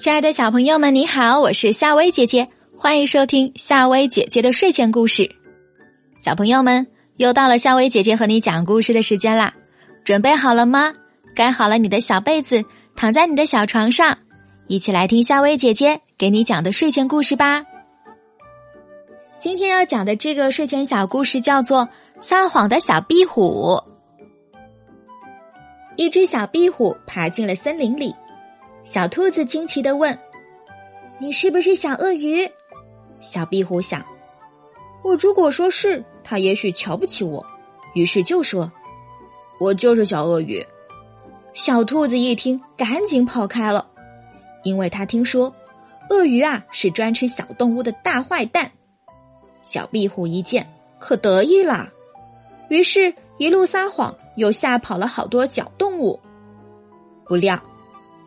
亲爱的小朋友们，你好，我是夏薇姐姐，欢迎收听夏薇姐姐的睡前故事。小朋友们，又到了夏薇姐姐和你讲故事的时间啦，准备好了吗？盖好了你的小被子，躺在你的小床上，一起来听夏薇姐姐给你讲的睡前故事吧。今天要讲的这个睡前小故事叫做《撒谎的小壁虎》。一只小壁虎爬进了森林里，小兔子惊奇的问：“你是不是小鳄鱼？”小壁虎想：“我如果说是，他也许瞧不起我。”于是就说：“我就是小鳄鱼。”小兔子一听，赶紧跑开了，因为他听说，鳄鱼啊是专吃小动物的大坏蛋。小壁虎一见，可得意啦，于是，一路撒谎。又吓跑了好多小动物，不料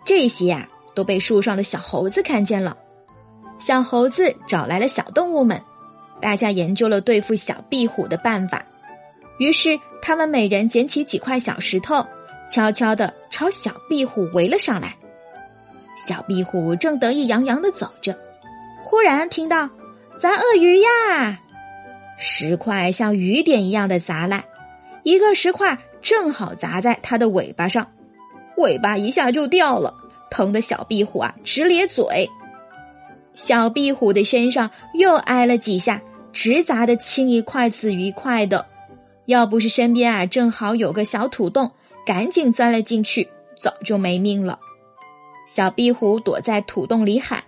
这些呀都被树上的小猴子看见了。小猴子找来了小动物们，大家研究了对付小壁虎的办法。于是他们每人捡起几块小石头，悄悄的朝小壁虎围了上来。小壁虎正得意洋洋的走着，忽然听到“砸鳄鱼呀”，石块像雨点一样的砸来，一个石块。正好砸在它的尾巴上，尾巴一下就掉了，疼的小壁虎啊直咧嘴。小壁虎的身上又挨了几下，直砸的青一块紫一块的。要不是身边啊正好有个小土洞，赶紧钻了进去，早就没命了。小壁虎躲在土洞里喊：“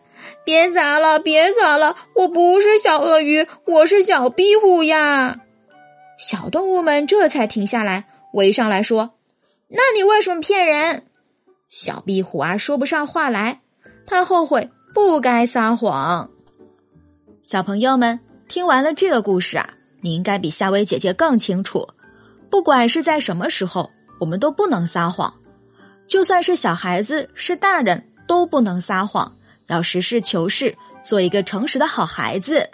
别砸了，别砸了！我不是小鳄鱼，我是小壁虎呀！”小动物们这才停下来。围上来说：“那你为什么骗人？”小壁虎啊，说不上话来。他后悔不该撒谎。小朋友们，听完了这个故事啊，你应该比夏薇姐姐更清楚，不管是在什么时候，我们都不能撒谎。就算是小孩子，是大人都不能撒谎，要实事求是，做一个诚实的好孩子。